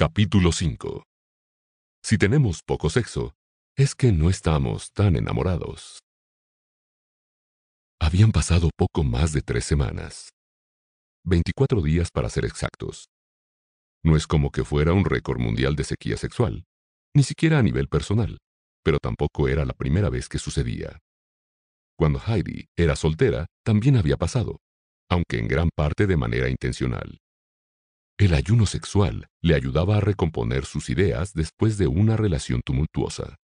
Capítulo 5 Si tenemos poco sexo, es que no estamos tan enamorados. Habían pasado poco más de tres semanas. 24 días para ser exactos. No es como que fuera un récord mundial de sequía sexual, ni siquiera a nivel personal, pero tampoco era la primera vez que sucedía. Cuando Heidi era soltera, también había pasado, aunque en gran parte de manera intencional. El ayuno sexual le ayudaba a recomponer sus ideas después de una relación tumultuosa.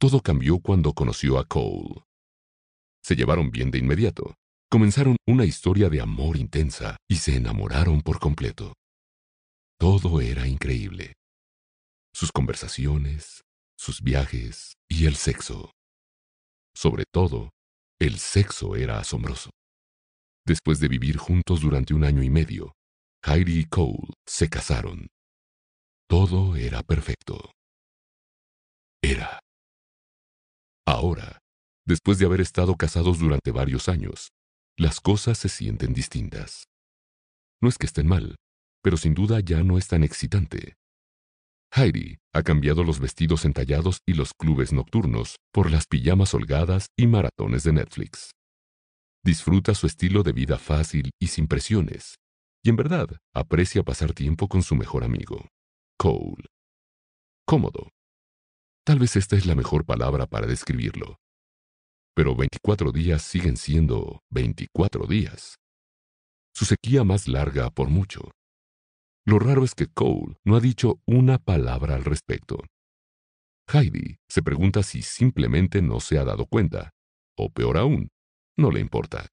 Todo cambió cuando conoció a Cole. Se llevaron bien de inmediato, comenzaron una historia de amor intensa y se enamoraron por completo. Todo era increíble. Sus conversaciones, sus viajes y el sexo. Sobre todo, el sexo era asombroso. Después de vivir juntos durante un año y medio, Heidi y Cole se casaron. Todo era perfecto. Era. Ahora, después de haber estado casados durante varios años, las cosas se sienten distintas. No es que estén mal, pero sin duda ya no es tan excitante. Heidi ha cambiado los vestidos entallados y los clubes nocturnos por las pijamas holgadas y maratones de Netflix. Disfruta su estilo de vida fácil y sin presiones, y en verdad aprecia pasar tiempo con su mejor amigo, Cole. Cómodo. Tal vez esta es la mejor palabra para describirlo. Pero 24 días siguen siendo 24 días. Su sequía más larga por mucho. Lo raro es que Cole no ha dicho una palabra al respecto. Heidi se pregunta si simplemente no se ha dado cuenta, o peor aún, no le importa.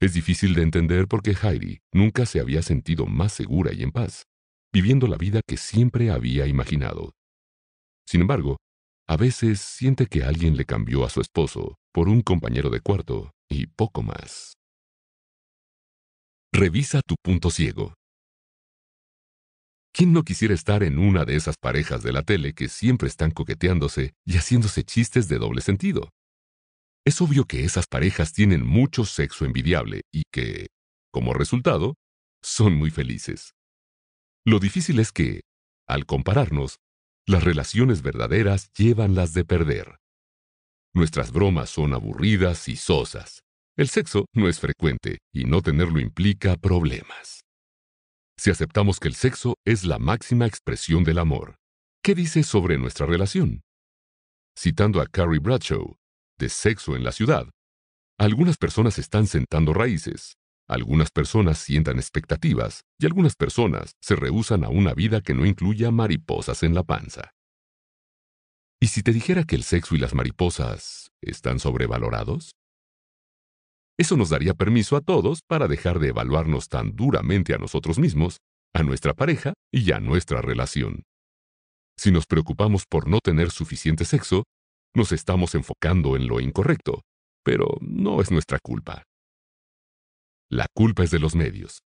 Es difícil de entender porque Heidi nunca se había sentido más segura y en paz, viviendo la vida que siempre había imaginado. Sin embargo, a veces siente que alguien le cambió a su esposo por un compañero de cuarto y poco más. Revisa tu punto ciego. ¿Quién no quisiera estar en una de esas parejas de la tele que siempre están coqueteándose y haciéndose chistes de doble sentido? Es obvio que esas parejas tienen mucho sexo envidiable y que, como resultado, son muy felices. Lo difícil es que, al compararnos, las relaciones verdaderas llevan las de perder. Nuestras bromas son aburridas y sosas. El sexo no es frecuente y no tenerlo implica problemas si aceptamos que el sexo es la máxima expresión del amor. ¿Qué dice sobre nuestra relación? Citando a Carrie Bradshaw, de Sexo en la Ciudad, algunas personas están sentando raíces, algunas personas sientan expectativas y algunas personas se rehusan a una vida que no incluya mariposas en la panza. ¿Y si te dijera que el sexo y las mariposas están sobrevalorados? Eso nos daría permiso a todos para dejar de evaluarnos tan duramente a nosotros mismos, a nuestra pareja y a nuestra relación. Si nos preocupamos por no tener suficiente sexo, nos estamos enfocando en lo incorrecto, pero no es nuestra culpa. La culpa es de los medios.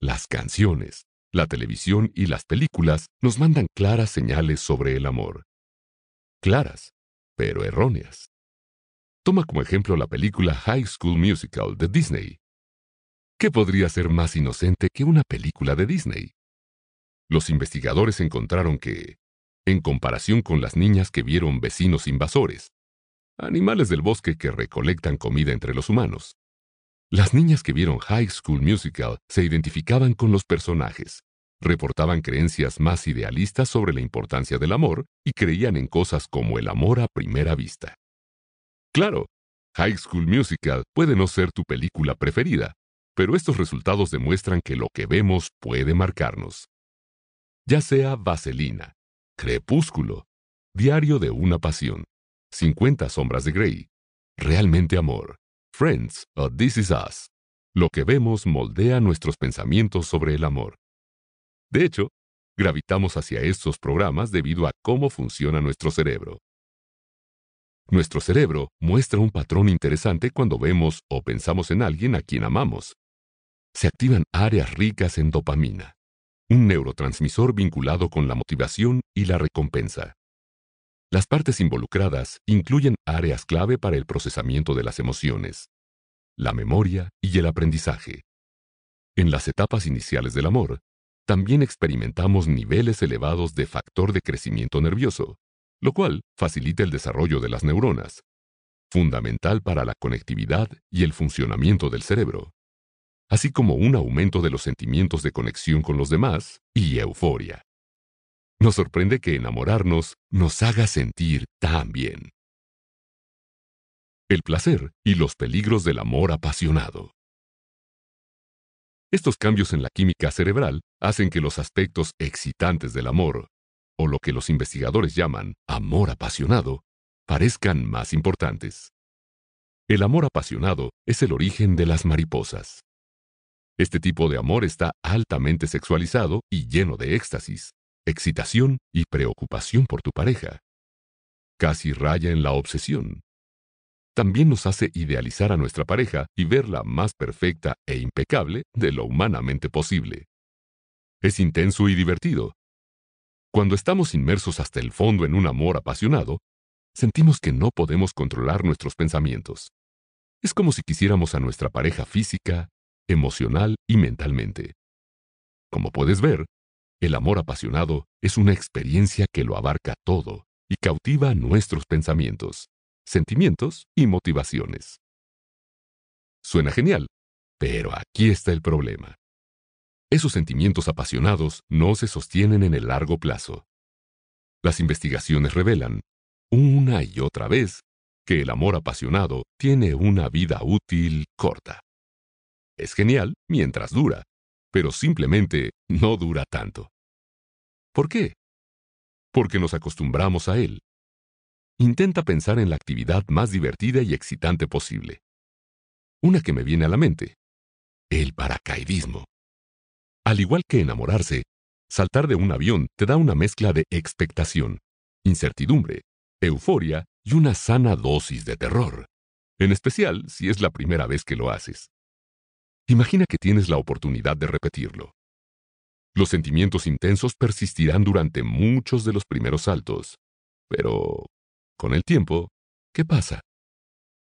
Las canciones, la televisión y las películas nos mandan claras señales sobre el amor. Claras, pero erróneas. Toma como ejemplo la película High School Musical de Disney. ¿Qué podría ser más inocente que una película de Disney? Los investigadores encontraron que, en comparación con las niñas que vieron vecinos invasores, animales del bosque que recolectan comida entre los humanos, las niñas que vieron High School Musical se identificaban con los personajes, reportaban creencias más idealistas sobre la importancia del amor y creían en cosas como el amor a primera vista. Claro, High School Musical puede no ser tu película preferida, pero estos resultados demuestran que lo que vemos puede marcarnos. Ya sea Vaselina, Crepúsculo, Diario de una Pasión, 50 Sombras de Grey, Realmente Amor, Friends o This Is Us, lo que vemos moldea nuestros pensamientos sobre el amor. De hecho, gravitamos hacia estos programas debido a cómo funciona nuestro cerebro. Nuestro cerebro muestra un patrón interesante cuando vemos o pensamos en alguien a quien amamos. Se activan áreas ricas en dopamina, un neurotransmisor vinculado con la motivación y la recompensa. Las partes involucradas incluyen áreas clave para el procesamiento de las emociones, la memoria y el aprendizaje. En las etapas iniciales del amor, también experimentamos niveles elevados de factor de crecimiento nervioso, lo cual facilita el desarrollo de las neuronas, fundamental para la conectividad y el funcionamiento del cerebro, así como un aumento de los sentimientos de conexión con los demás y euforia. Nos sorprende que enamorarnos nos haga sentir tan bien. El placer y los peligros del amor apasionado. Estos cambios en la química cerebral hacen que los aspectos excitantes del amor, o lo que los investigadores llaman amor apasionado, parezcan más importantes. El amor apasionado es el origen de las mariposas. Este tipo de amor está altamente sexualizado y lleno de éxtasis, excitación y preocupación por tu pareja. Casi raya en la obsesión. También nos hace idealizar a nuestra pareja y verla más perfecta e impecable de lo humanamente posible. Es intenso y divertido. Cuando estamos inmersos hasta el fondo en un amor apasionado, sentimos que no podemos controlar nuestros pensamientos. Es como si quisiéramos a nuestra pareja física, emocional y mentalmente. Como puedes ver, el amor apasionado es una experiencia que lo abarca todo y cautiva nuestros pensamientos, sentimientos y motivaciones. Suena genial, pero aquí está el problema. Esos sentimientos apasionados no se sostienen en el largo plazo. Las investigaciones revelan, una y otra vez, que el amor apasionado tiene una vida útil corta. Es genial mientras dura, pero simplemente no dura tanto. ¿Por qué? Porque nos acostumbramos a él. Intenta pensar en la actividad más divertida y excitante posible. Una que me viene a la mente. El paracaidismo. Al igual que enamorarse, saltar de un avión te da una mezcla de expectación, incertidumbre, euforia y una sana dosis de terror, en especial si es la primera vez que lo haces. Imagina que tienes la oportunidad de repetirlo. Los sentimientos intensos persistirán durante muchos de los primeros saltos. Pero, con el tiempo, ¿qué pasa?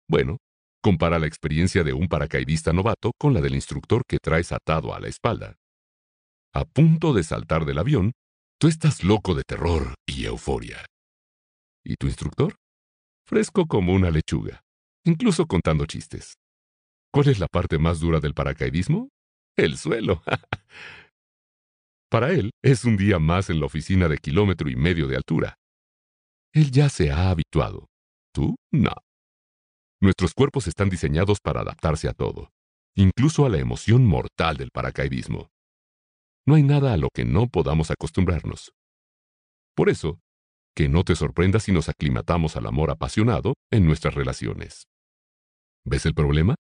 Bueno, compara la experiencia de un paracaidista novato con la del instructor que traes atado a la espalda. A punto de saltar del avión, tú estás loco de terror y euforia. ¿Y tu instructor? Fresco como una lechuga, incluso contando chistes. ¿Cuál es la parte más dura del paracaidismo? El suelo. Para él es un día más en la oficina de kilómetro y medio de altura. Él ya se ha habituado. ¿Tú? No. Nuestros cuerpos están diseñados para adaptarse a todo, incluso a la emoción mortal del paracaidismo. No hay nada a lo que no podamos acostumbrarnos. Por eso, que no te sorprenda si nos aclimatamos al amor apasionado en nuestras relaciones. ¿Ves el problema?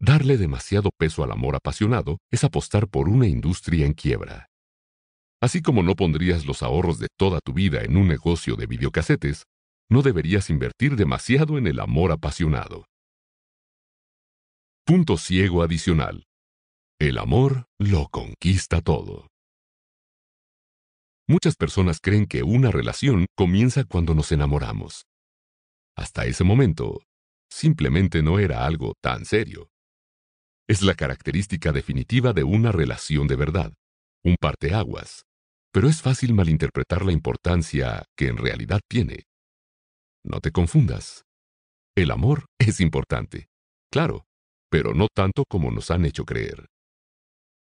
Darle demasiado peso al amor apasionado es apostar por una industria en quiebra. Así como no pondrías los ahorros de toda tu vida en un negocio de videocasetes, no deberías invertir demasiado en el amor apasionado. Punto ciego adicional. El amor lo conquista todo. Muchas personas creen que una relación comienza cuando nos enamoramos. Hasta ese momento, simplemente no era algo tan serio. Es la característica definitiva de una relación de verdad, un parteaguas, pero es fácil malinterpretar la importancia que en realidad tiene. No te confundas. El amor es importante, claro, pero no tanto como nos han hecho creer.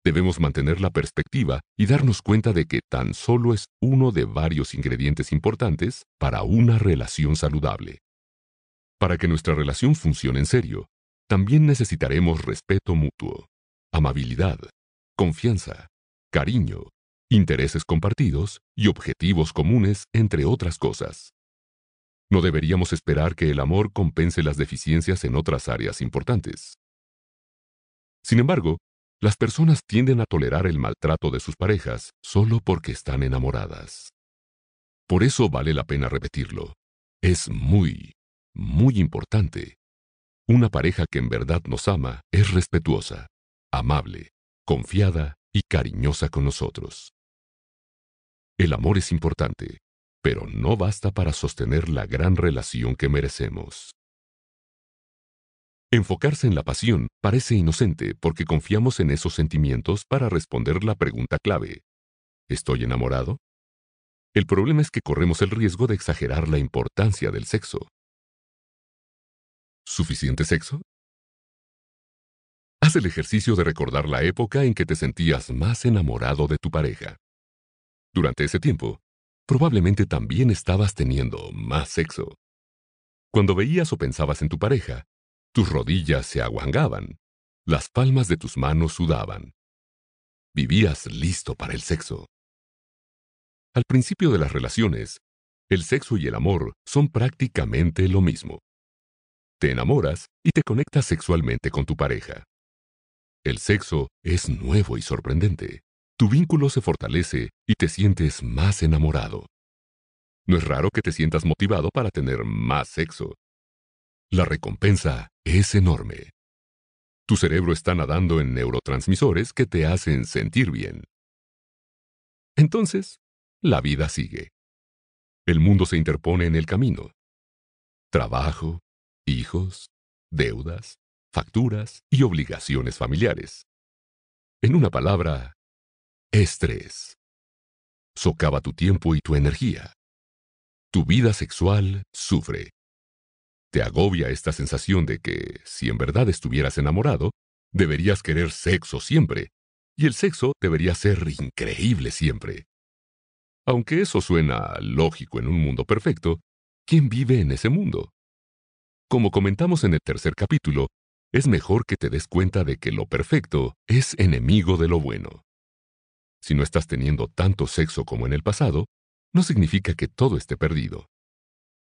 Debemos mantener la perspectiva y darnos cuenta de que tan solo es uno de varios ingredientes importantes para una relación saludable. Para que nuestra relación funcione en serio, también necesitaremos respeto mutuo, amabilidad, confianza, cariño, intereses compartidos y objetivos comunes, entre otras cosas. No deberíamos esperar que el amor compense las deficiencias en otras áreas importantes. Sin embargo, las personas tienden a tolerar el maltrato de sus parejas solo porque están enamoradas. Por eso vale la pena repetirlo. Es muy, muy importante una pareja que en verdad nos ama es respetuosa, amable, confiada y cariñosa con nosotros. El amor es importante, pero no basta para sostener la gran relación que merecemos. Enfocarse en la pasión parece inocente porque confiamos en esos sentimientos para responder la pregunta clave. ¿Estoy enamorado? El problema es que corremos el riesgo de exagerar la importancia del sexo. ¿Suficiente sexo? Haz el ejercicio de recordar la época en que te sentías más enamorado de tu pareja. Durante ese tiempo, probablemente también estabas teniendo más sexo. Cuando veías o pensabas en tu pareja, tus rodillas se aguangaban, las palmas de tus manos sudaban. Vivías listo para el sexo. Al principio de las relaciones, el sexo y el amor son prácticamente lo mismo. Te enamoras y te conectas sexualmente con tu pareja. El sexo es nuevo y sorprendente. Tu vínculo se fortalece y te sientes más enamorado. No es raro que te sientas motivado para tener más sexo. La recompensa es enorme. Tu cerebro está nadando en neurotransmisores que te hacen sentir bien. Entonces, la vida sigue. El mundo se interpone en el camino. Trabajo, hijos, deudas, facturas y obligaciones familiares. En una palabra, estrés. Socava tu tiempo y tu energía. Tu vida sexual sufre. Te agobia esta sensación de que, si en verdad estuvieras enamorado, deberías querer sexo siempre, y el sexo debería ser increíble siempre. Aunque eso suena lógico en un mundo perfecto, ¿quién vive en ese mundo? Como comentamos en el tercer capítulo, es mejor que te des cuenta de que lo perfecto es enemigo de lo bueno. Si no estás teniendo tanto sexo como en el pasado, no significa que todo esté perdido.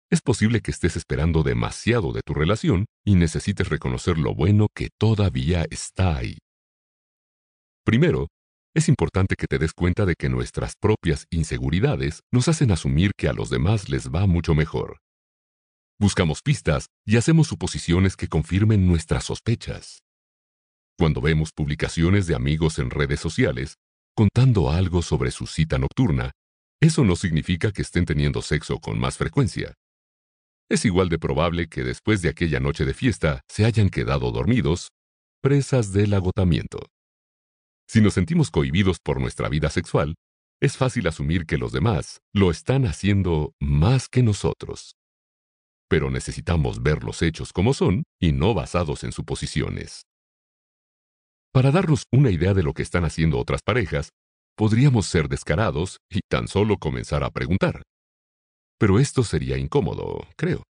Es posible que estés esperando demasiado de tu relación y necesites reconocer lo bueno que todavía está ahí. Primero, es importante que te des cuenta de que nuestras propias inseguridades nos hacen asumir que a los demás les va mucho mejor. Buscamos pistas y hacemos suposiciones que confirmen nuestras sospechas. Cuando vemos publicaciones de amigos en redes sociales contando algo sobre su cita nocturna, eso no significa que estén teniendo sexo con más frecuencia. Es igual de probable que después de aquella noche de fiesta se hayan quedado dormidos, presas del agotamiento. Si nos sentimos cohibidos por nuestra vida sexual, es fácil asumir que los demás lo están haciendo más que nosotros. Pero necesitamos ver los hechos como son y no basados en suposiciones. Para darnos una idea de lo que están haciendo otras parejas, podríamos ser descarados y tan solo comenzar a preguntar. Pero esto sería incómodo, creo.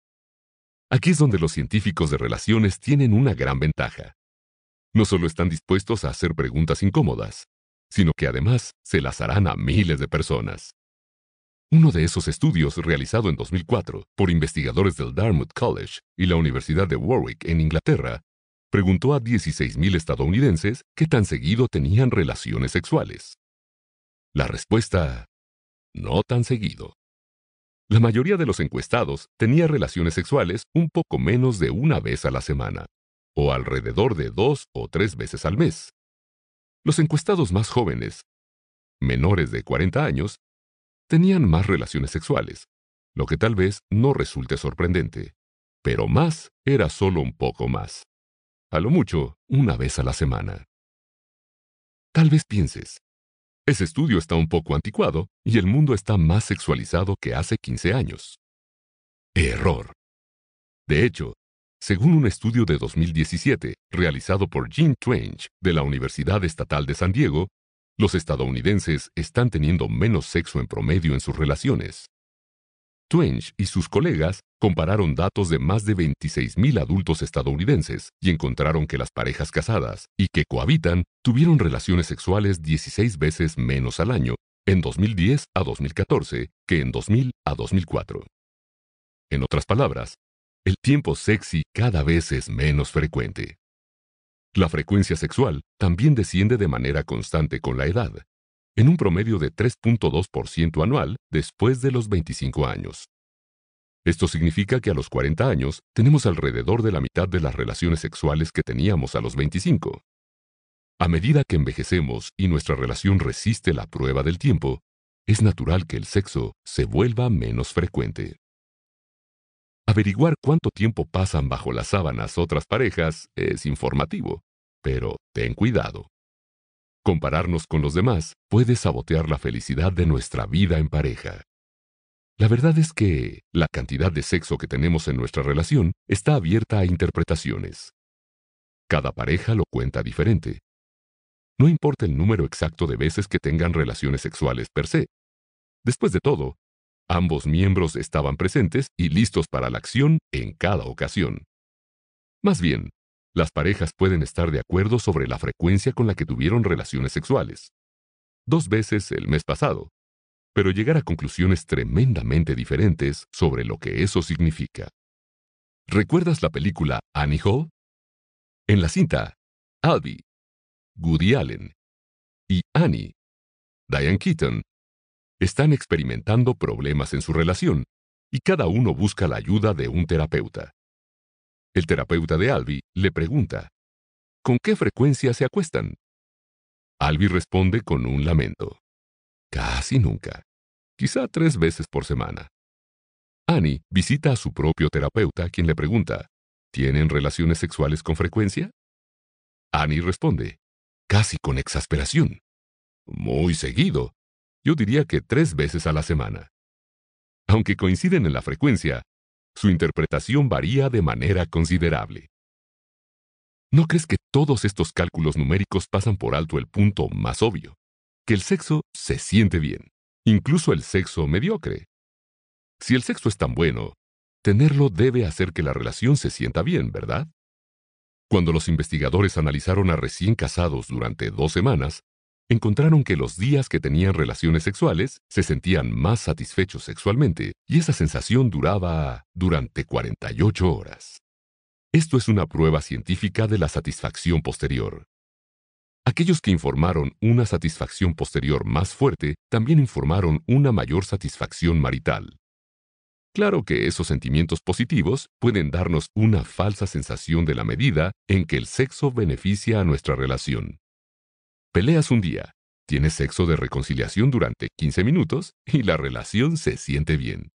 Aquí es donde los científicos de relaciones tienen una gran ventaja. No solo están dispuestos a hacer preguntas incómodas, sino que además se las harán a miles de personas. Uno de esos estudios, realizado en 2004 por investigadores del Dartmouth College y la Universidad de Warwick en Inglaterra, preguntó a 16.000 estadounidenses qué tan seguido tenían relaciones sexuales. La respuesta, no tan seguido. La mayoría de los encuestados tenía relaciones sexuales un poco menos de una vez a la semana, o alrededor de dos o tres veces al mes. Los encuestados más jóvenes, menores de 40 años, tenían más relaciones sexuales, lo que tal vez no resulte sorprendente, pero más era solo un poco más. A lo mucho, una vez a la semana. Tal vez pienses, ese estudio está un poco anticuado y el mundo está más sexualizado que hace 15 años. Error. De hecho, según un estudio de 2017 realizado por Jean Twenge de la Universidad Estatal de San Diego, los estadounidenses están teniendo menos sexo en promedio en sus relaciones. Twenge y sus colegas compararon datos de más de 26.000 adultos estadounidenses y encontraron que las parejas casadas y que cohabitan tuvieron relaciones sexuales 16 veces menos al año en 2010 a 2014 que en 2000 a 2004. En otras palabras, el tiempo sexy cada vez es menos frecuente. La frecuencia sexual también desciende de manera constante con la edad, en un promedio de 3.2% anual después de los 25 años. Esto significa que a los 40 años tenemos alrededor de la mitad de las relaciones sexuales que teníamos a los 25. A medida que envejecemos y nuestra relación resiste la prueba del tiempo, es natural que el sexo se vuelva menos frecuente. Averiguar cuánto tiempo pasan bajo las sábanas otras parejas es informativo, pero ten cuidado. Compararnos con los demás puede sabotear la felicidad de nuestra vida en pareja. La verdad es que la cantidad de sexo que tenemos en nuestra relación está abierta a interpretaciones. Cada pareja lo cuenta diferente. No importa el número exacto de veces que tengan relaciones sexuales per se. Después de todo, ambos miembros estaban presentes y listos para la acción en cada ocasión. Más bien, las parejas pueden estar de acuerdo sobre la frecuencia con la que tuvieron relaciones sexuales. Dos veces el mes pasado, pero llegar a conclusiones tremendamente diferentes sobre lo que eso significa. ¿Recuerdas la película Annie Hall? En la cinta, Albie, Woody Allen y Annie, Diane Keaton, están experimentando problemas en su relación y cada uno busca la ayuda de un terapeuta. El terapeuta de Albie le pregunta, ¿con qué frecuencia se acuestan? Albie responde con un lamento. Casi nunca. Quizá tres veces por semana. Annie visita a su propio terapeuta, quien le pregunta, ¿tienen relaciones sexuales con frecuencia? Annie responde, casi con exasperación. Muy seguido. Yo diría que tres veces a la semana. Aunque coinciden en la frecuencia, su interpretación varía de manera considerable. ¿No crees que todos estos cálculos numéricos pasan por alto el punto más obvio? que el sexo se siente bien, incluso el sexo mediocre. Si el sexo es tan bueno, tenerlo debe hacer que la relación se sienta bien, ¿verdad? Cuando los investigadores analizaron a recién casados durante dos semanas, encontraron que los días que tenían relaciones sexuales se sentían más satisfechos sexualmente y esa sensación duraba durante 48 horas. Esto es una prueba científica de la satisfacción posterior. Aquellos que informaron una satisfacción posterior más fuerte también informaron una mayor satisfacción marital. Claro que esos sentimientos positivos pueden darnos una falsa sensación de la medida en que el sexo beneficia a nuestra relación. Peleas un día, tienes sexo de reconciliación durante 15 minutos y la relación se siente bien.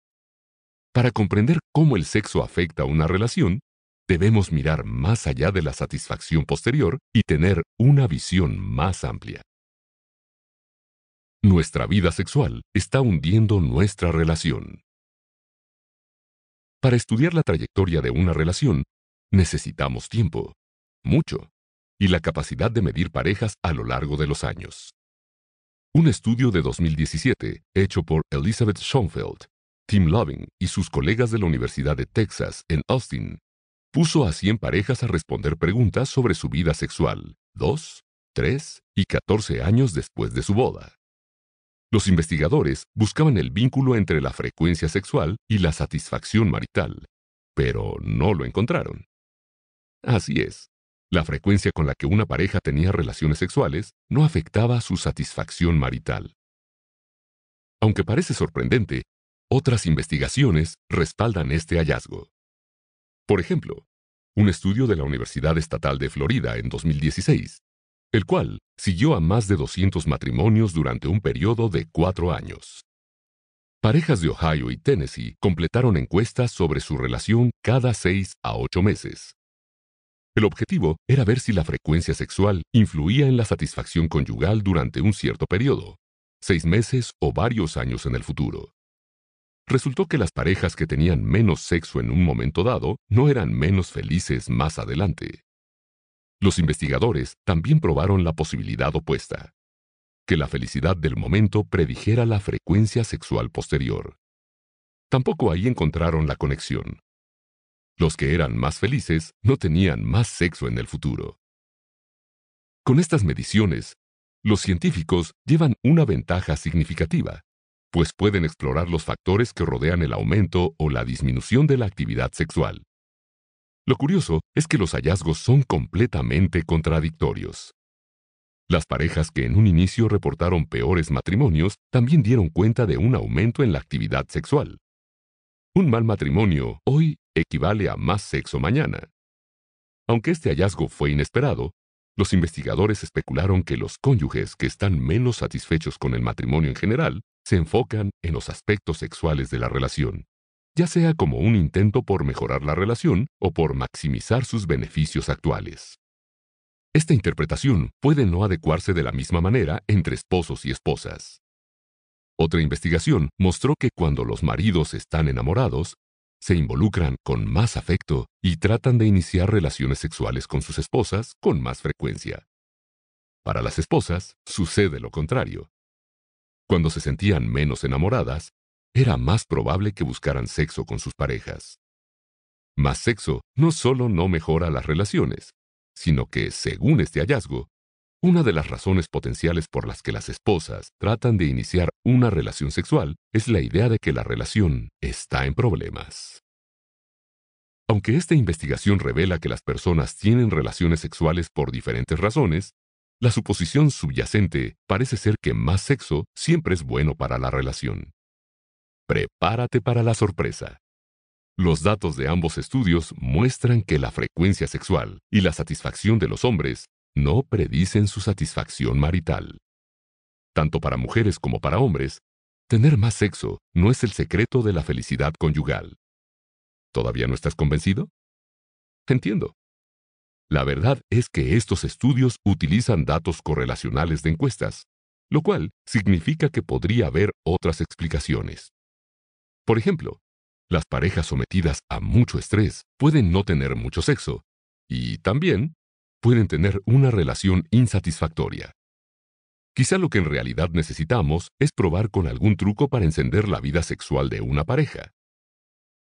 Para comprender cómo el sexo afecta a una relación, debemos mirar más allá de la satisfacción posterior y tener una visión más amplia. Nuestra vida sexual está hundiendo nuestra relación. Para estudiar la trayectoria de una relación, necesitamos tiempo, mucho, y la capacidad de medir parejas a lo largo de los años. Un estudio de 2017, hecho por Elizabeth Schoenfeld, Tim Loving y sus colegas de la Universidad de Texas en Austin, puso a 100 parejas a responder preguntas sobre su vida sexual, 2, 3 y 14 años después de su boda. Los investigadores buscaban el vínculo entre la frecuencia sexual y la satisfacción marital, pero no lo encontraron. Así es, la frecuencia con la que una pareja tenía relaciones sexuales no afectaba su satisfacción marital. Aunque parece sorprendente, otras investigaciones respaldan este hallazgo. Por ejemplo, un estudio de la Universidad Estatal de Florida en 2016, el cual siguió a más de 200 matrimonios durante un periodo de cuatro años. Parejas de Ohio y Tennessee completaron encuestas sobre su relación cada seis a ocho meses. El objetivo era ver si la frecuencia sexual influía en la satisfacción conyugal durante un cierto periodo, seis meses o varios años en el futuro resultó que las parejas que tenían menos sexo en un momento dado no eran menos felices más adelante. Los investigadores también probaron la posibilidad opuesta, que la felicidad del momento predijera la frecuencia sexual posterior. Tampoco ahí encontraron la conexión. Los que eran más felices no tenían más sexo en el futuro. Con estas mediciones, los científicos llevan una ventaja significativa pues pueden explorar los factores que rodean el aumento o la disminución de la actividad sexual. Lo curioso es que los hallazgos son completamente contradictorios. Las parejas que en un inicio reportaron peores matrimonios también dieron cuenta de un aumento en la actividad sexual. Un mal matrimonio hoy equivale a más sexo mañana. Aunque este hallazgo fue inesperado, los investigadores especularon que los cónyuges que están menos satisfechos con el matrimonio en general se enfocan en los aspectos sexuales de la relación, ya sea como un intento por mejorar la relación o por maximizar sus beneficios actuales. Esta interpretación puede no adecuarse de la misma manera entre esposos y esposas. Otra investigación mostró que cuando los maridos están enamorados, se involucran con más afecto y tratan de iniciar relaciones sexuales con sus esposas con más frecuencia. Para las esposas, sucede lo contrario. Cuando se sentían menos enamoradas, era más probable que buscaran sexo con sus parejas. Más sexo no solo no mejora las relaciones, sino que, según este hallazgo, una de las razones potenciales por las que las esposas tratan de iniciar una relación sexual es la idea de que la relación está en problemas. Aunque esta investigación revela que las personas tienen relaciones sexuales por diferentes razones, la suposición subyacente parece ser que más sexo siempre es bueno para la relación. Prepárate para la sorpresa. Los datos de ambos estudios muestran que la frecuencia sexual y la satisfacción de los hombres no predicen su satisfacción marital. Tanto para mujeres como para hombres, tener más sexo no es el secreto de la felicidad conyugal. ¿Todavía no estás convencido? Entiendo. La verdad es que estos estudios utilizan datos correlacionales de encuestas, lo cual significa que podría haber otras explicaciones. Por ejemplo, las parejas sometidas a mucho estrés pueden no tener mucho sexo, y también pueden tener una relación insatisfactoria. Quizá lo que en realidad necesitamos es probar con algún truco para encender la vida sexual de una pareja.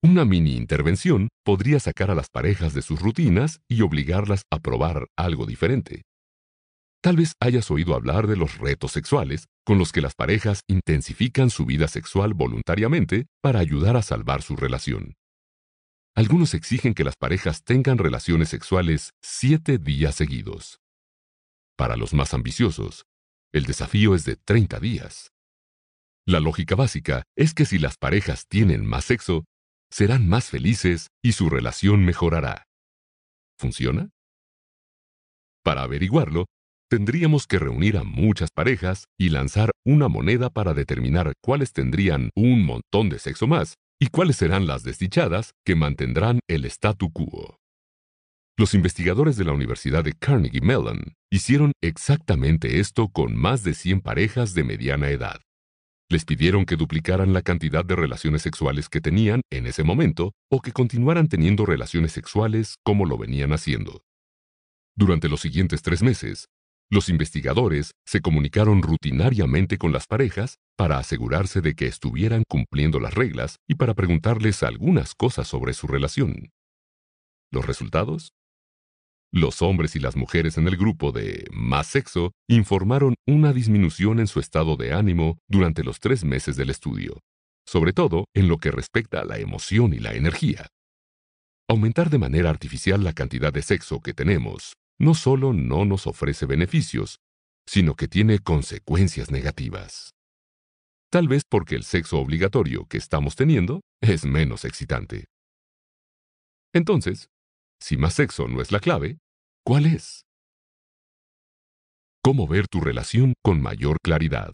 Una mini intervención podría sacar a las parejas de sus rutinas y obligarlas a probar algo diferente. Tal vez hayas oído hablar de los retos sexuales, con los que las parejas intensifican su vida sexual voluntariamente para ayudar a salvar su relación. Algunos exigen que las parejas tengan relaciones sexuales siete días seguidos. Para los más ambiciosos, el desafío es de 30 días. La lógica básica es que si las parejas tienen más sexo, serán más felices y su relación mejorará. ¿Funciona? Para averiguarlo, tendríamos que reunir a muchas parejas y lanzar una moneda para determinar cuáles tendrían un montón de sexo más y cuáles serán las desdichadas que mantendrán el statu quo. Los investigadores de la Universidad de Carnegie Mellon hicieron exactamente esto con más de 100 parejas de mediana edad. Les pidieron que duplicaran la cantidad de relaciones sexuales que tenían en ese momento o que continuaran teniendo relaciones sexuales como lo venían haciendo. Durante los siguientes tres meses, los investigadores se comunicaron rutinariamente con las parejas para asegurarse de que estuvieran cumpliendo las reglas y para preguntarles algunas cosas sobre su relación. ¿Los resultados? Los hombres y las mujeres en el grupo de más sexo informaron una disminución en su estado de ánimo durante los tres meses del estudio, sobre todo en lo que respecta a la emoción y la energía. Aumentar de manera artificial la cantidad de sexo que tenemos no solo no nos ofrece beneficios, sino que tiene consecuencias negativas. Tal vez porque el sexo obligatorio que estamos teniendo es menos excitante. Entonces, si más sexo no es la clave, ¿cuál es? ¿Cómo ver tu relación con mayor claridad?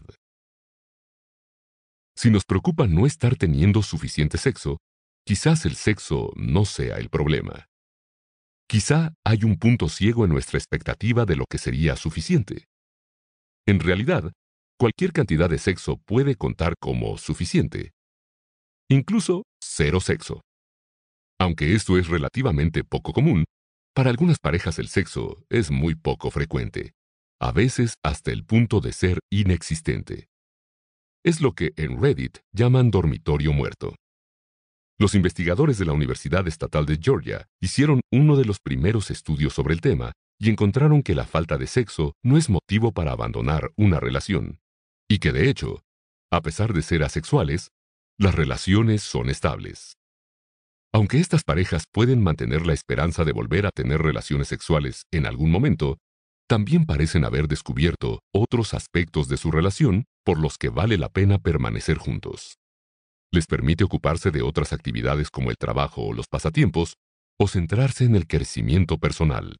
Si nos preocupa no estar teniendo suficiente sexo, quizás el sexo no sea el problema. Quizá hay un punto ciego en nuestra expectativa de lo que sería suficiente. En realidad, cualquier cantidad de sexo puede contar como suficiente. Incluso cero sexo. Aunque esto es relativamente poco común, para algunas parejas el sexo es muy poco frecuente, a veces hasta el punto de ser inexistente. Es lo que en Reddit llaman dormitorio muerto. Los investigadores de la Universidad Estatal de Georgia hicieron uno de los primeros estudios sobre el tema y encontraron que la falta de sexo no es motivo para abandonar una relación, y que de hecho, a pesar de ser asexuales, las relaciones son estables. Aunque estas parejas pueden mantener la esperanza de volver a tener relaciones sexuales en algún momento, también parecen haber descubierto otros aspectos de su relación por los que vale la pena permanecer juntos les permite ocuparse de otras actividades como el trabajo o los pasatiempos, o centrarse en el crecimiento personal.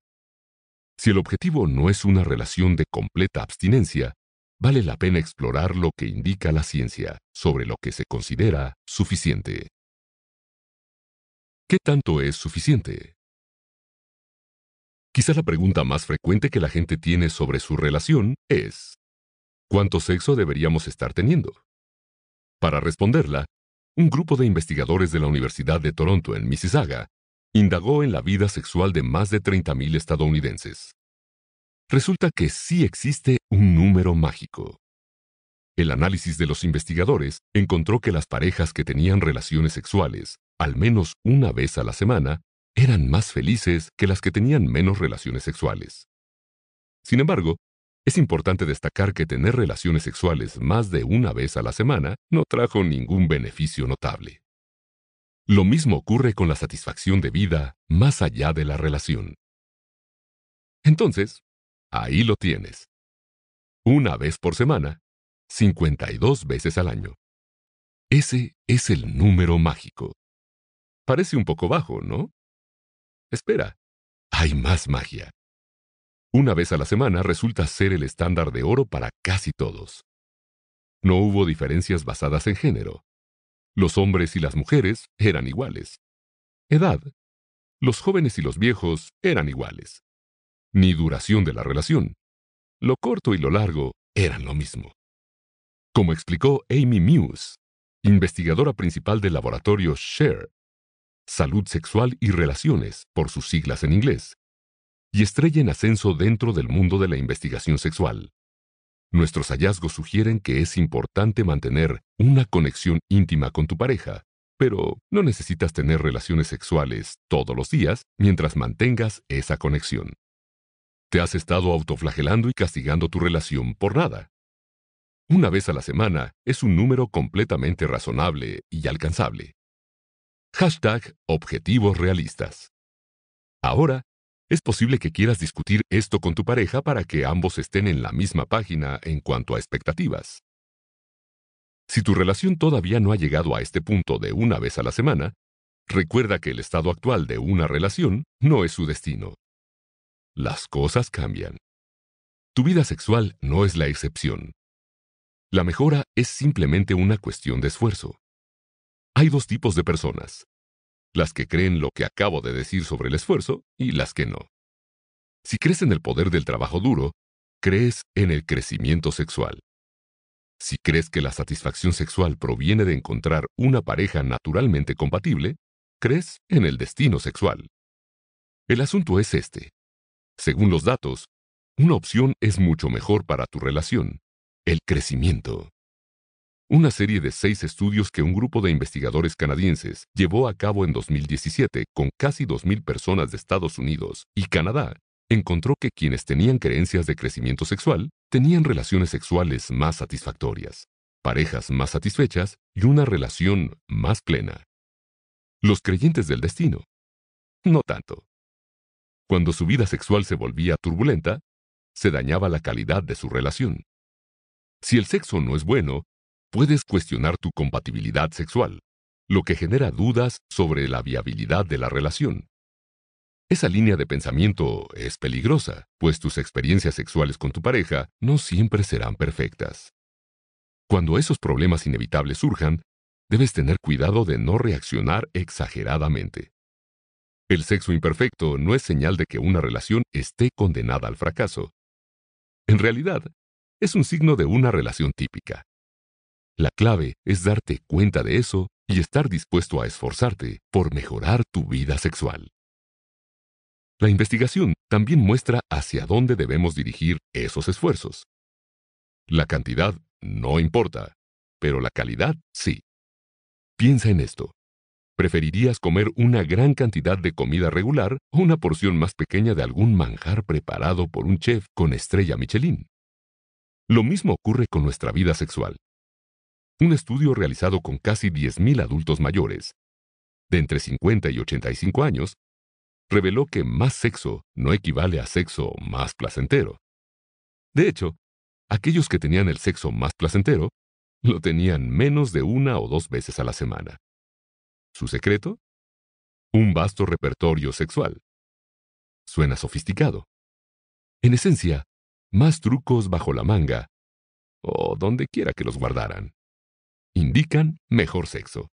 Si el objetivo no es una relación de completa abstinencia, vale la pena explorar lo que indica la ciencia sobre lo que se considera suficiente. ¿Qué tanto es suficiente? Quizá la pregunta más frecuente que la gente tiene sobre su relación es, ¿cuánto sexo deberíamos estar teniendo? Para responderla, un grupo de investigadores de la Universidad de Toronto en Mississauga indagó en la vida sexual de más de 30.000 estadounidenses. Resulta que sí existe un número mágico. El análisis de los investigadores encontró que las parejas que tenían relaciones sexuales al menos una vez a la semana eran más felices que las que tenían menos relaciones sexuales. Sin embargo, es importante destacar que tener relaciones sexuales más de una vez a la semana no trajo ningún beneficio notable. Lo mismo ocurre con la satisfacción de vida más allá de la relación. Entonces, ahí lo tienes. Una vez por semana, 52 veces al año. Ese es el número mágico. Parece un poco bajo, ¿no? Espera, hay más magia. Una vez a la semana resulta ser el estándar de oro para casi todos. No hubo diferencias basadas en género. Los hombres y las mujeres eran iguales. Edad. Los jóvenes y los viejos eran iguales. Ni duración de la relación. Lo corto y lo largo eran lo mismo. Como explicó Amy Muse, investigadora principal del laboratorio SHARE, Salud Sexual y Relaciones, por sus siglas en inglés, y estrella en ascenso dentro del mundo de la investigación sexual. Nuestros hallazgos sugieren que es importante mantener una conexión íntima con tu pareja, pero no necesitas tener relaciones sexuales todos los días mientras mantengas esa conexión. Te has estado autoflagelando y castigando tu relación por nada. Una vez a la semana es un número completamente razonable y alcanzable. Hashtag Objetivos Realistas. Ahora es posible que quieras discutir esto con tu pareja para que ambos estén en la misma página en cuanto a expectativas. Si tu relación todavía no ha llegado a este punto de una vez a la semana, recuerda que el estado actual de una relación no es su destino. Las cosas cambian. Tu vida sexual no es la excepción. La mejora es simplemente una cuestión de esfuerzo. Hay dos tipos de personas, las que creen lo que acabo de decir sobre el esfuerzo y las que no. Si crees en el poder del trabajo duro, crees en el crecimiento sexual. Si crees que la satisfacción sexual proviene de encontrar una pareja naturalmente compatible, crees en el destino sexual. El asunto es este. Según los datos, una opción es mucho mejor para tu relación, el crecimiento. Una serie de seis estudios que un grupo de investigadores canadienses llevó a cabo en 2017 con casi 2.000 personas de Estados Unidos y Canadá encontró que quienes tenían creencias de crecimiento sexual tenían relaciones sexuales más satisfactorias, parejas más satisfechas y una relación más plena. Los creyentes del destino. No tanto. Cuando su vida sexual se volvía turbulenta, se dañaba la calidad de su relación. Si el sexo no es bueno, puedes cuestionar tu compatibilidad sexual, lo que genera dudas sobre la viabilidad de la relación. Esa línea de pensamiento es peligrosa, pues tus experiencias sexuales con tu pareja no siempre serán perfectas. Cuando esos problemas inevitables surjan, debes tener cuidado de no reaccionar exageradamente. El sexo imperfecto no es señal de que una relación esté condenada al fracaso. En realidad, es un signo de una relación típica. La clave es darte cuenta de eso y estar dispuesto a esforzarte por mejorar tu vida sexual. La investigación también muestra hacia dónde debemos dirigir esos esfuerzos. La cantidad no importa, pero la calidad sí. Piensa en esto. ¿Preferirías comer una gran cantidad de comida regular o una porción más pequeña de algún manjar preparado por un chef con estrella Michelin? Lo mismo ocurre con nuestra vida sexual. Un estudio realizado con casi 10.000 adultos mayores, de entre 50 y 85 años, reveló que más sexo no equivale a sexo más placentero. De hecho, aquellos que tenían el sexo más placentero lo tenían menos de una o dos veces a la semana. ¿Su secreto? Un vasto repertorio sexual. Suena sofisticado. En esencia, más trucos bajo la manga, o donde quiera que los guardaran indican mejor sexo.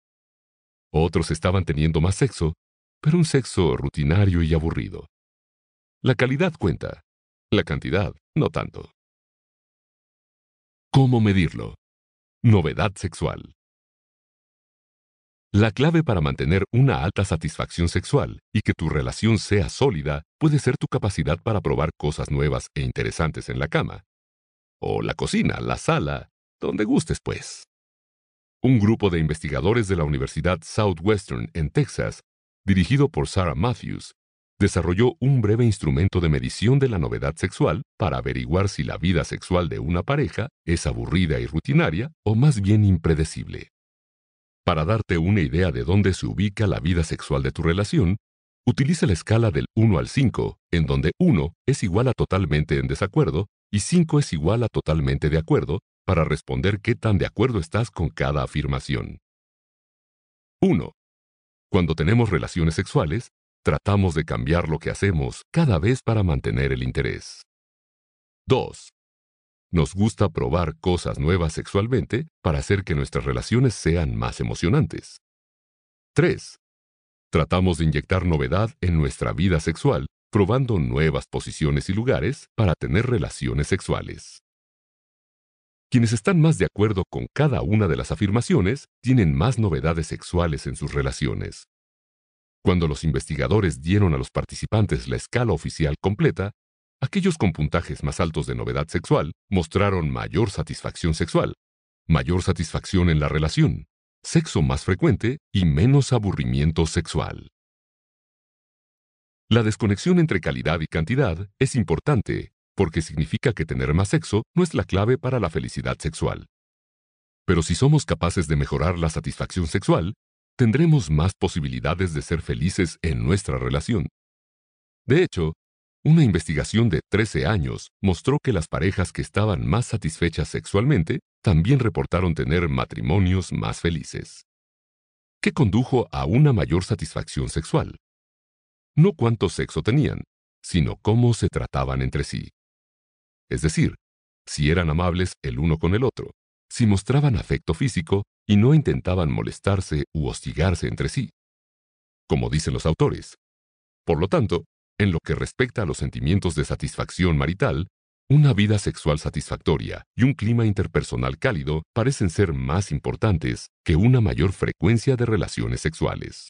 Otros estaban teniendo más sexo pero un sexo rutinario y aburrido. La calidad cuenta, la cantidad no tanto. ¿Cómo medirlo? Novedad sexual. La clave para mantener una alta satisfacción sexual y que tu relación sea sólida puede ser tu capacidad para probar cosas nuevas e interesantes en la cama. O la cocina, la sala, donde gustes pues. Un grupo de investigadores de la Universidad Southwestern en Texas, dirigido por Sarah Matthews, desarrolló un breve instrumento de medición de la novedad sexual para averiguar si la vida sexual de una pareja es aburrida y rutinaria o más bien impredecible. Para darte una idea de dónde se ubica la vida sexual de tu relación, utiliza la escala del 1 al 5, en donde 1 es igual a totalmente en desacuerdo y 5 es igual a totalmente de acuerdo, para responder qué tan de acuerdo estás con cada afirmación. 1. Cuando tenemos relaciones sexuales, tratamos de cambiar lo que hacemos cada vez para mantener el interés. 2. Nos gusta probar cosas nuevas sexualmente para hacer que nuestras relaciones sean más emocionantes. 3. Tratamos de inyectar novedad en nuestra vida sexual, probando nuevas posiciones y lugares para tener relaciones sexuales. Quienes están más de acuerdo con cada una de las afirmaciones tienen más novedades sexuales en sus relaciones. Cuando los investigadores dieron a los participantes la escala oficial completa, Aquellos con puntajes más altos de novedad sexual mostraron mayor satisfacción sexual, mayor satisfacción en la relación, sexo más frecuente y menos aburrimiento sexual. La desconexión entre calidad y cantidad es importante porque significa que tener más sexo no es la clave para la felicidad sexual. Pero si somos capaces de mejorar la satisfacción sexual, tendremos más posibilidades de ser felices en nuestra relación. De hecho, una investigación de 13 años mostró que las parejas que estaban más satisfechas sexualmente también reportaron tener matrimonios más felices. ¿Qué condujo a una mayor satisfacción sexual? No cuánto sexo tenían, sino cómo se trataban entre sí. Es decir, si eran amables el uno con el otro, si mostraban afecto físico y no intentaban molestarse u hostigarse entre sí. Como dicen los autores. Por lo tanto, en lo que respecta a los sentimientos de satisfacción marital, una vida sexual satisfactoria y un clima interpersonal cálido parecen ser más importantes que una mayor frecuencia de relaciones sexuales.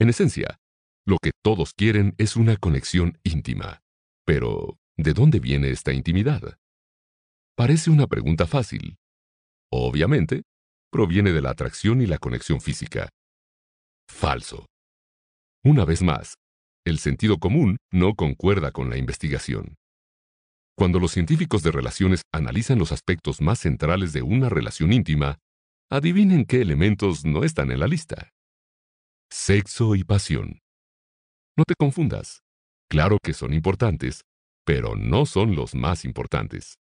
En esencia, lo que todos quieren es una conexión íntima. Pero, ¿de dónde viene esta intimidad? Parece una pregunta fácil. Obviamente, proviene de la atracción y la conexión física. Falso. Una vez más, el sentido común no concuerda con la investigación. Cuando los científicos de relaciones analizan los aspectos más centrales de una relación íntima, adivinen qué elementos no están en la lista. Sexo y pasión. No te confundas. Claro que son importantes, pero no son los más importantes.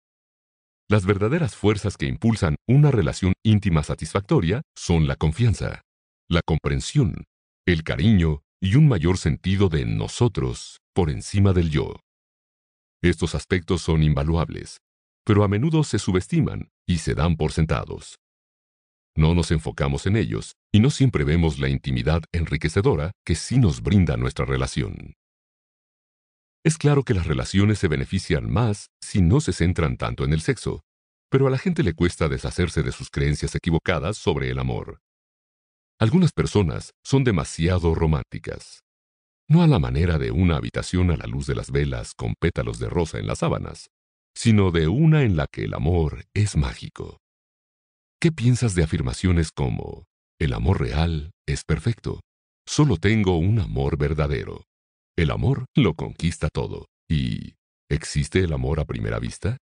Las verdaderas fuerzas que impulsan una relación íntima satisfactoria son la confianza, la comprensión, el cariño y un mayor sentido de nosotros por encima del yo. Estos aspectos son invaluables, pero a menudo se subestiman y se dan por sentados. No nos enfocamos en ellos y no siempre vemos la intimidad enriquecedora que sí nos brinda nuestra relación. Es claro que las relaciones se benefician más si no se centran tanto en el sexo, pero a la gente le cuesta deshacerse de sus creencias equivocadas sobre el amor. Algunas personas son demasiado románticas. No a la manera de una habitación a la luz de las velas con pétalos de rosa en las sábanas, sino de una en la que el amor es mágico. ¿Qué piensas de afirmaciones como, el amor real es perfecto, solo tengo un amor verdadero, el amor lo conquista todo y, ¿existe el amor a primera vista?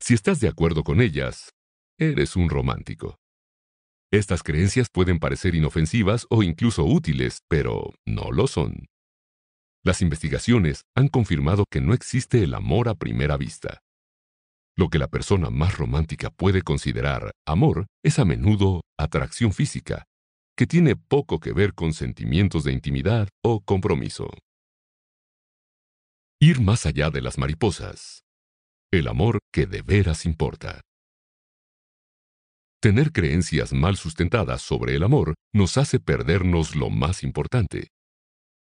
Si estás de acuerdo con ellas, eres un romántico. Estas creencias pueden parecer inofensivas o incluso útiles, pero no lo son. Las investigaciones han confirmado que no existe el amor a primera vista. Lo que la persona más romántica puede considerar amor es a menudo atracción física, que tiene poco que ver con sentimientos de intimidad o compromiso. Ir más allá de las mariposas. El amor que de veras importa. Tener creencias mal sustentadas sobre el amor nos hace perdernos lo más importante.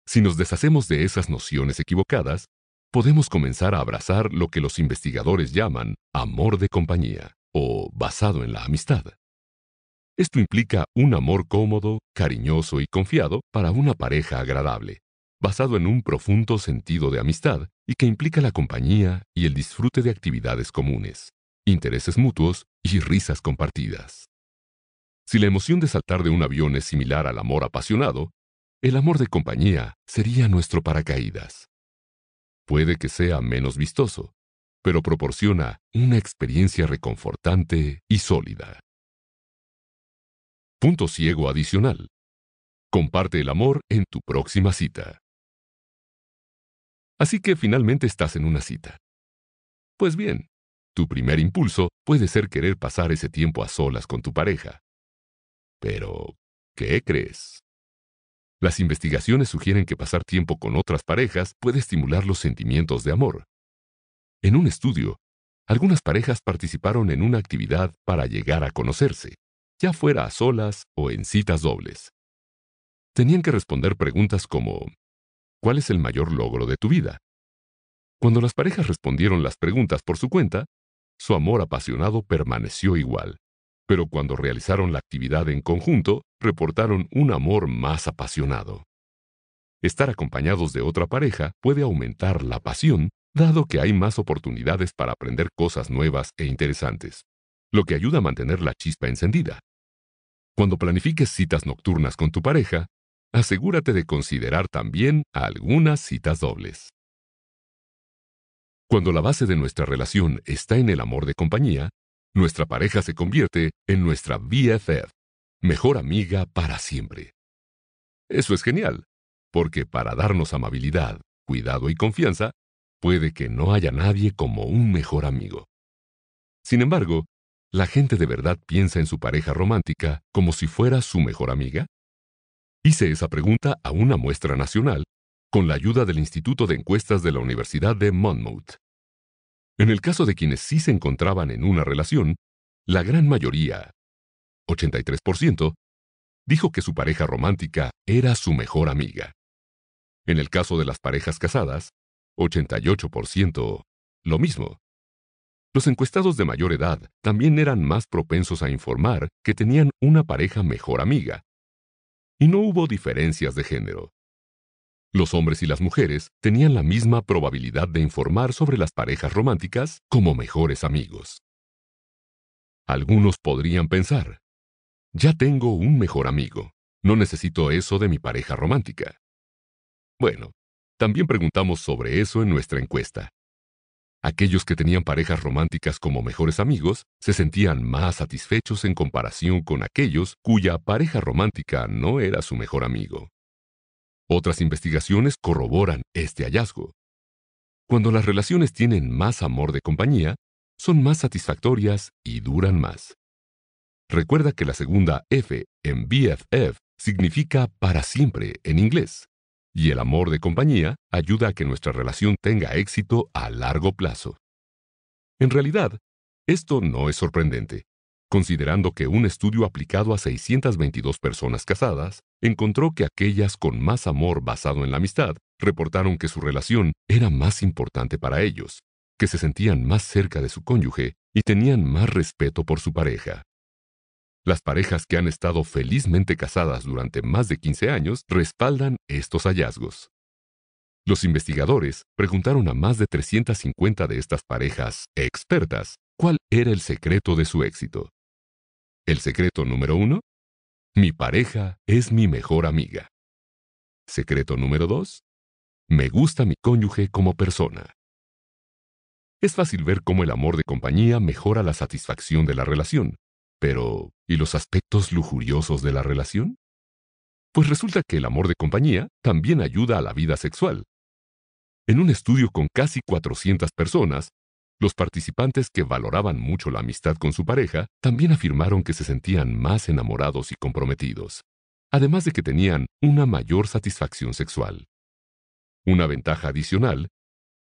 Si nos deshacemos de esas nociones equivocadas, podemos comenzar a abrazar lo que los investigadores llaman amor de compañía o basado en la amistad. Esto implica un amor cómodo, cariñoso y confiado para una pareja agradable, basado en un profundo sentido de amistad y que implica la compañía y el disfrute de actividades comunes, intereses mutuos y risas compartidas. Si la emoción de saltar de un avión es similar al amor apasionado, el amor de compañía sería nuestro paracaídas. Puede que sea menos vistoso, pero proporciona una experiencia reconfortante y sólida. Punto ciego adicional. Comparte el amor en tu próxima cita. Así que finalmente estás en una cita. Pues bien, tu primer impulso puede ser querer pasar ese tiempo a solas con tu pareja. Pero, ¿qué crees? Las investigaciones sugieren que pasar tiempo con otras parejas puede estimular los sentimientos de amor. En un estudio, algunas parejas participaron en una actividad para llegar a conocerse, ya fuera a solas o en citas dobles. Tenían que responder preguntas como, ¿cuál es el mayor logro de tu vida? Cuando las parejas respondieron las preguntas por su cuenta, su amor apasionado permaneció igual, pero cuando realizaron la actividad en conjunto, reportaron un amor más apasionado. Estar acompañados de otra pareja puede aumentar la pasión, dado que hay más oportunidades para aprender cosas nuevas e interesantes, lo que ayuda a mantener la chispa encendida. Cuando planifiques citas nocturnas con tu pareja, asegúrate de considerar también algunas citas dobles. Cuando la base de nuestra relación está en el amor de compañía, nuestra pareja se convierte en nuestra BFF, mejor amiga para siempre. Eso es genial, porque para darnos amabilidad, cuidado y confianza, puede que no haya nadie como un mejor amigo. Sin embargo, ¿la gente de verdad piensa en su pareja romántica como si fuera su mejor amiga? Hice esa pregunta a una muestra nacional con la ayuda del Instituto de Encuestas de la Universidad de Monmouth. En el caso de quienes sí se encontraban en una relación, la gran mayoría, 83%, dijo que su pareja romántica era su mejor amiga. En el caso de las parejas casadas, 88%, lo mismo. Los encuestados de mayor edad también eran más propensos a informar que tenían una pareja mejor amiga. Y no hubo diferencias de género. Los hombres y las mujeres tenían la misma probabilidad de informar sobre las parejas románticas como mejores amigos. Algunos podrían pensar, ya tengo un mejor amigo, no necesito eso de mi pareja romántica. Bueno, también preguntamos sobre eso en nuestra encuesta. Aquellos que tenían parejas románticas como mejores amigos se sentían más satisfechos en comparación con aquellos cuya pareja romántica no era su mejor amigo. Otras investigaciones corroboran este hallazgo. Cuando las relaciones tienen más amor de compañía, son más satisfactorias y duran más. Recuerda que la segunda F en BFF significa para siempre en inglés, y el amor de compañía ayuda a que nuestra relación tenga éxito a largo plazo. En realidad, esto no es sorprendente considerando que un estudio aplicado a 622 personas casadas encontró que aquellas con más amor basado en la amistad reportaron que su relación era más importante para ellos, que se sentían más cerca de su cónyuge y tenían más respeto por su pareja. Las parejas que han estado felizmente casadas durante más de 15 años respaldan estos hallazgos. Los investigadores preguntaron a más de 350 de estas parejas expertas cuál era el secreto de su éxito. El secreto número uno, mi pareja es mi mejor amiga. Secreto número dos, me gusta mi cónyuge como persona. Es fácil ver cómo el amor de compañía mejora la satisfacción de la relación, pero ¿y los aspectos lujuriosos de la relación? Pues resulta que el amor de compañía también ayuda a la vida sexual. En un estudio con casi 400 personas, los participantes que valoraban mucho la amistad con su pareja también afirmaron que se sentían más enamorados y comprometidos, además de que tenían una mayor satisfacción sexual. Una ventaja adicional,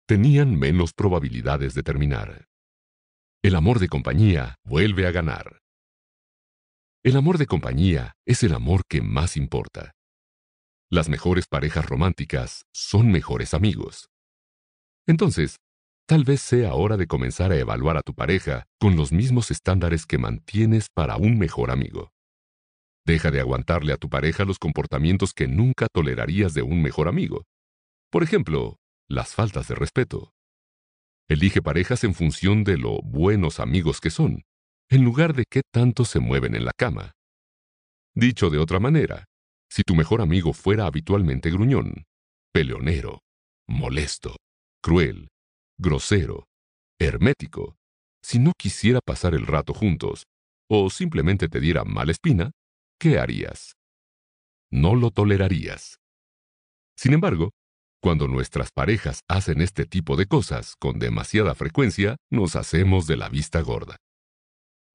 tenían menos probabilidades de terminar. El amor de compañía vuelve a ganar. El amor de compañía es el amor que más importa. Las mejores parejas románticas son mejores amigos. Entonces, tal vez sea hora de comenzar a evaluar a tu pareja con los mismos estándares que mantienes para un mejor amigo. Deja de aguantarle a tu pareja los comportamientos que nunca tolerarías de un mejor amigo. Por ejemplo, las faltas de respeto. Elige parejas en función de lo buenos amigos que son, en lugar de qué tanto se mueven en la cama. Dicho de otra manera, si tu mejor amigo fuera habitualmente gruñón, peleonero, molesto, cruel, grosero, hermético, si no quisiera pasar el rato juntos, o simplemente te diera mala espina, ¿qué harías? No lo tolerarías. Sin embargo, cuando nuestras parejas hacen este tipo de cosas con demasiada frecuencia, nos hacemos de la vista gorda.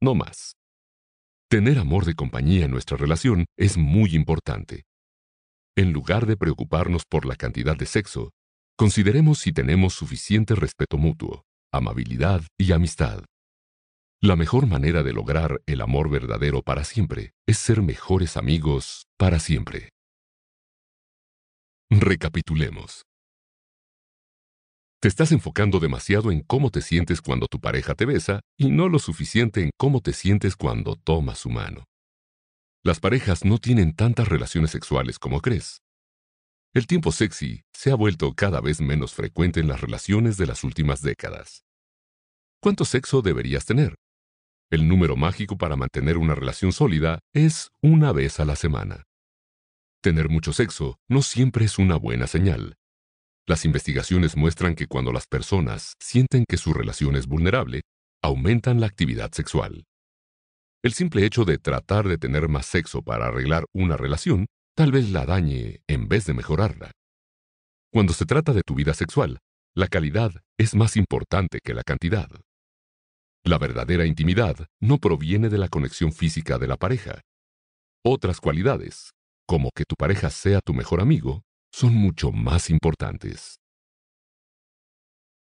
No más. Tener amor de compañía en nuestra relación es muy importante. En lugar de preocuparnos por la cantidad de sexo, consideremos si tenemos suficiente respeto mutuo, amabilidad y amistad. La mejor manera de lograr el amor verdadero para siempre es ser mejores amigos para siempre. Recapitulemos. Te estás enfocando demasiado en cómo te sientes cuando tu pareja te besa y no lo suficiente en cómo te sientes cuando tomas su mano. Las parejas no tienen tantas relaciones sexuales como crees. El tiempo sexy se ha vuelto cada vez menos frecuente en las relaciones de las últimas décadas. ¿Cuánto sexo deberías tener? El número mágico para mantener una relación sólida es una vez a la semana. Tener mucho sexo no siempre es una buena señal. Las investigaciones muestran que cuando las personas sienten que su relación es vulnerable, aumentan la actividad sexual. El simple hecho de tratar de tener más sexo para arreglar una relación tal vez la dañe en vez de mejorarla. Cuando se trata de tu vida sexual, la calidad es más importante que la cantidad. La verdadera intimidad no proviene de la conexión física de la pareja. Otras cualidades, como que tu pareja sea tu mejor amigo, son mucho más importantes.